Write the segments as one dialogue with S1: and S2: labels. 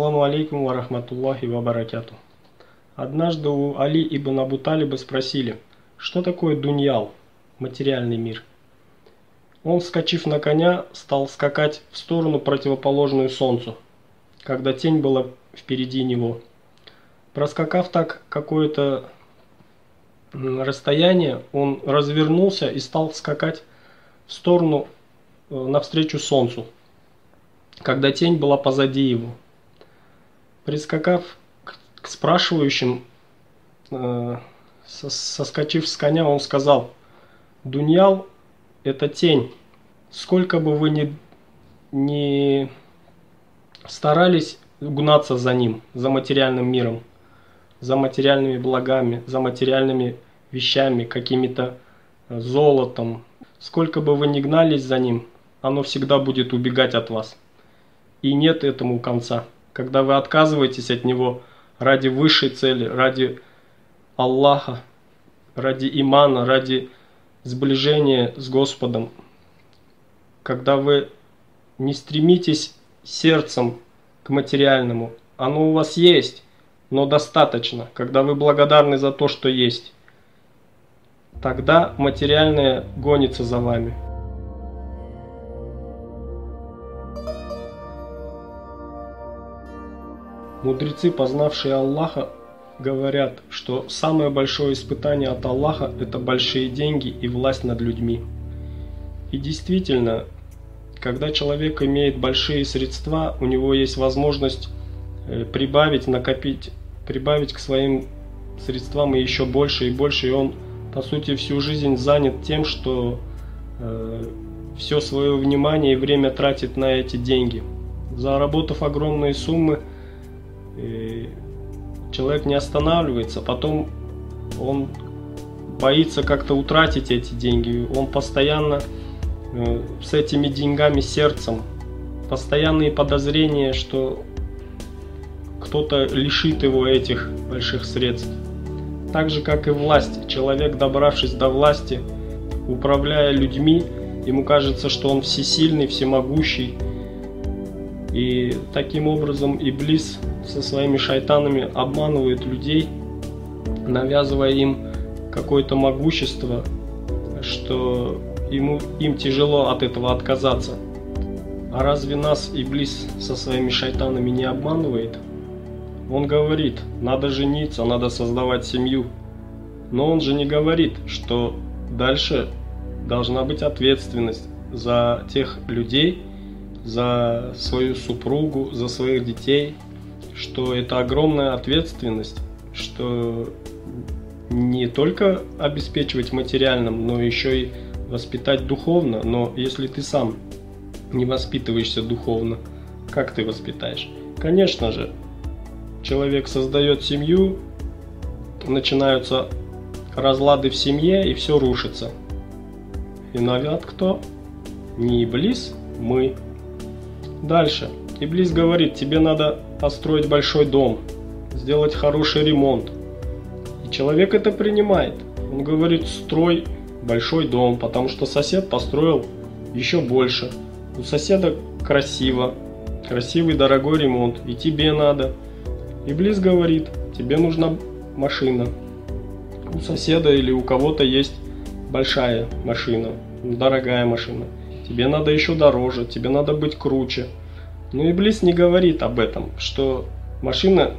S1: Ассаламу алейкум ва рахматуллахи ва баракату. Однажды у Али ибн Абу Талиба спросили, что такое дуньял, материальный мир. Он, вскочив на коня, стал скакать в сторону противоположную солнцу, когда тень была впереди него. Проскакав так какое-то расстояние, он развернулся и стал скакать в сторону э, навстречу солнцу, когда тень была позади его. Прискакав к спрашивающим, э, соскочив с коня, он сказал, «Дуньял – это тень. Сколько бы вы ни, ни старались гнаться за ним, за материальным миром, за материальными благами, за материальными вещами, какими-то э, золотом, сколько бы вы ни гнались за ним, оно всегда будет убегать от вас. И нет этому конца. Когда вы отказываетесь от него ради высшей цели, ради Аллаха, ради имана, ради сближения с Господом, когда вы не стремитесь сердцем к материальному, оно у вас есть, но достаточно, когда вы благодарны за то, что есть, тогда материальное гонится за вами. Мудрецы, познавшие Аллаха, говорят, что самое большое испытание от Аллаха – это большие деньги и власть над людьми. И действительно, когда человек имеет большие средства, у него есть возможность э, прибавить, накопить, прибавить к своим средствам и еще больше и больше, и он, по сути, всю жизнь занят тем, что э, все свое внимание и время тратит на эти деньги. Заработав огромные суммы, человек не останавливается, потом он боится как-то утратить эти деньги, он постоянно э, с этими деньгами сердцем, постоянные подозрения, что кто-то лишит его этих больших средств. Так же, как и власть. Человек, добравшись до власти, управляя людьми, ему кажется, что он всесильный, всемогущий. И таким образом Иблис со своими шайтанами обманывает людей, навязывая им какое-то могущество, что ему, им тяжело от этого отказаться. А разве нас Иблис со своими шайтанами не обманывает? Он говорит, надо жениться, надо создавать семью. Но он же не говорит, что дальше должна быть ответственность за тех людей, за свою супругу, за своих детей, что это огромная ответственность, что не только обеспечивать материальным, но еще и воспитать духовно. Но если ты сам не воспитываешься духовно, как ты воспитаешь? Конечно же, человек создает семью, начинаются разлады в семье и все рушится. Виноват кто? Не Иблис, мы. Дальше. Иблис говорит, тебе надо построить большой дом, сделать хороший ремонт. И человек это принимает. Он говорит, строй большой дом, потому что сосед построил еще больше. У соседа красиво, красивый дорогой ремонт, и тебе надо. Иблис говорит, тебе нужна машина. У соседа или у кого-то есть большая машина, дорогая машина. Тебе надо еще дороже, тебе надо быть круче. Но Иблис не говорит об этом, что машина,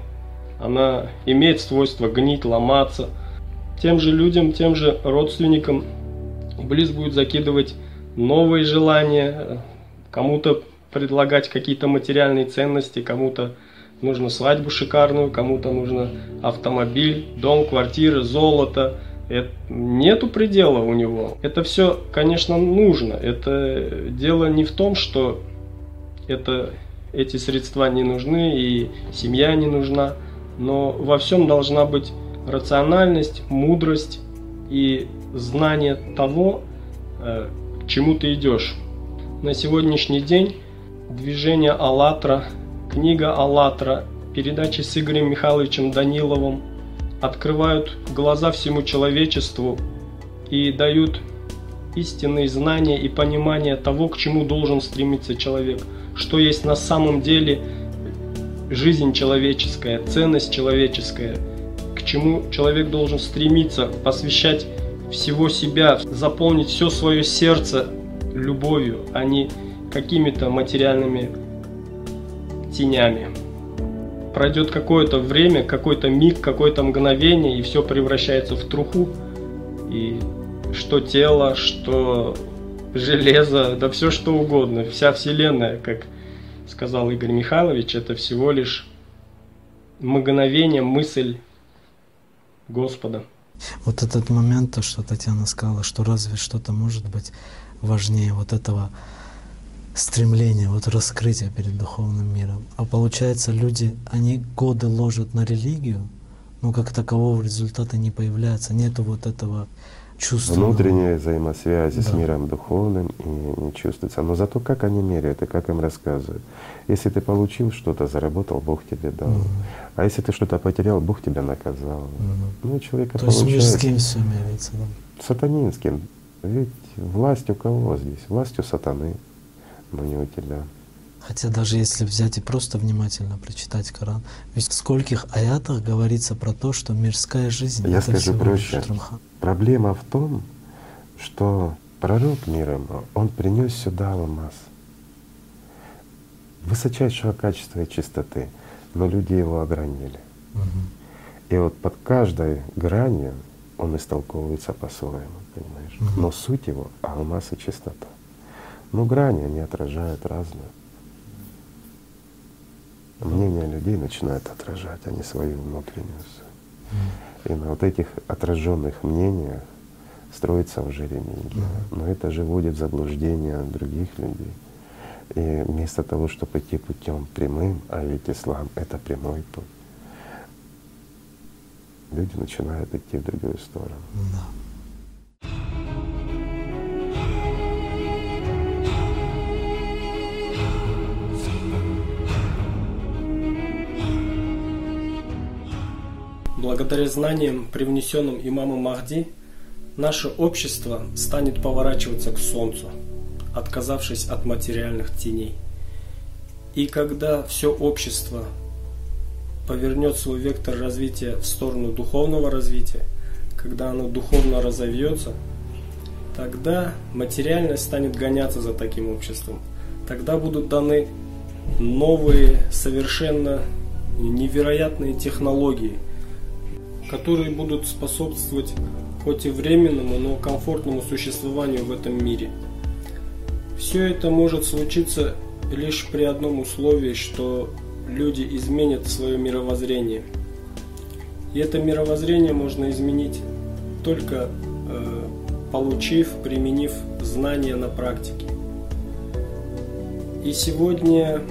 S1: она имеет свойство гнить, ломаться. Тем же людям, тем же родственникам Иблис будет закидывать новые желания, кому-то предлагать какие-то материальные ценности, кому-то нужно свадьбу шикарную, кому-то нужно автомобиль, дом, квартира, золото. Это, нету предела у него. Это все, конечно, нужно. Это дело не в том, что это, эти средства не нужны и семья не нужна, но во всем должна быть рациональность, мудрость и знание того, э, к чему ты идешь. На сегодняшний день движение «АЛЛАТРА», книга «АЛЛАТРА», передачи с Игорем Михайловичем Даниловым открывают глаза всему человечеству и дают истинные знания и понимание того, к чему должен стремиться человек – что есть на самом деле жизнь человеческая, ценность человеческая, к чему человек должен стремиться, посвящать всего себя, заполнить все свое сердце любовью, а не какими-то материальными тенями. Пройдет какое-то время, какой-то миг, какое-то мгновение, и все превращается в труху. И что тело, что железо, да все что угодно, вся вселенная, как сказал Игорь Михайлович, это всего лишь мгновение, мысль Господа.
S2: Вот этот момент, то, что Татьяна сказала, что разве что-то может быть важнее вот этого стремления, вот раскрытия перед духовным миром. А получается, люди, они годы ложат на религию, но как такового результата не появляется, нету вот этого чувства.
S3: Внутренней взаимосвязи да. с миром духовным и не чувствуется. Но зато как они меряют и как им рассказывают. Если ты получил что-то, заработал, Бог тебе дал. Угу. А если ты что-то потерял, Бог тебя наказал. Угу. Ну, человека
S2: То есть мирским все меряется, да?
S3: Сатанинским. Ведь власть у кого здесь? Власть у сатаны, но не у тебя.
S2: Хотя даже если взять и просто внимательно прочитать Коран, ведь в скольких аятах говорится про то, что мирская жизнь
S3: Я это скажу проще. Проблема в том, что пророк миром, он принес сюда алмаз высочайшего качества и чистоты, но люди его огранили. Угу. И вот под каждой гранью он истолковывается по-своему, понимаешь? Угу. Но суть его — алмаз и чистота. Но грани, они отражают разное. Мнение людей начинает отражать, а не свою внутреннюю суть. И на вот этих отраженных мнениях строится уже религия. Но это же вводит в заблуждение других людей. И вместо того, чтобы идти путем прямым, а ведь ислам — это прямой путь, люди начинают идти в другую сторону. Да.
S1: Благодаря знаниям, привнесенным имамом Махди, наше общество станет поворачиваться к Солнцу, отказавшись от материальных теней. И когда все общество повернет свой вектор развития в сторону духовного развития, когда оно духовно разовьется, тогда материальность станет гоняться за таким обществом. Тогда будут даны новые, совершенно невероятные технологии – которые будут способствовать хоть и временному, но комфортному существованию в этом мире. Все это может случиться лишь при одном условии, что люди изменят свое мировоззрение. И это мировоззрение можно изменить только э, получив, применив знания на практике. И сегодня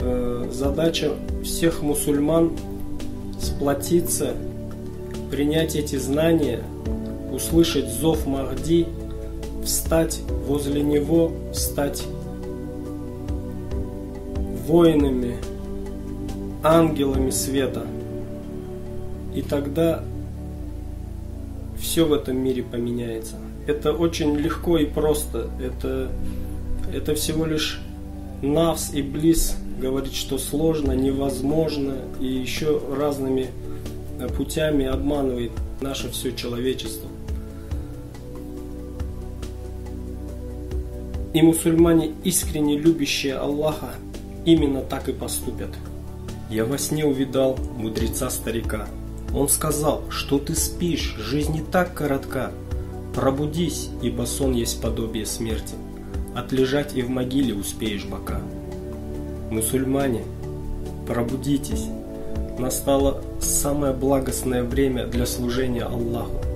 S1: э, задача всех мусульман сплотиться, принять эти знания, услышать зов Махди, встать возле него, стать воинами, ангелами света. И тогда все в этом мире поменяется. Это очень легко и просто. Это, это всего лишь Навс и Близ говорит, что сложно, невозможно и еще разными э, путями обманывает наше все человечество. И мусульмане, искренне любящие Аллаха, именно так и поступят. Я во сне увидал мудреца старика. Он сказал, что ты спишь, жизнь не так коротка. Пробудись, ибо сон есть подобие смерти. Отлежать и в могиле успеешь бока. Мусульмане, пробудитесь! Настало самое благостное время для служения Аллаху.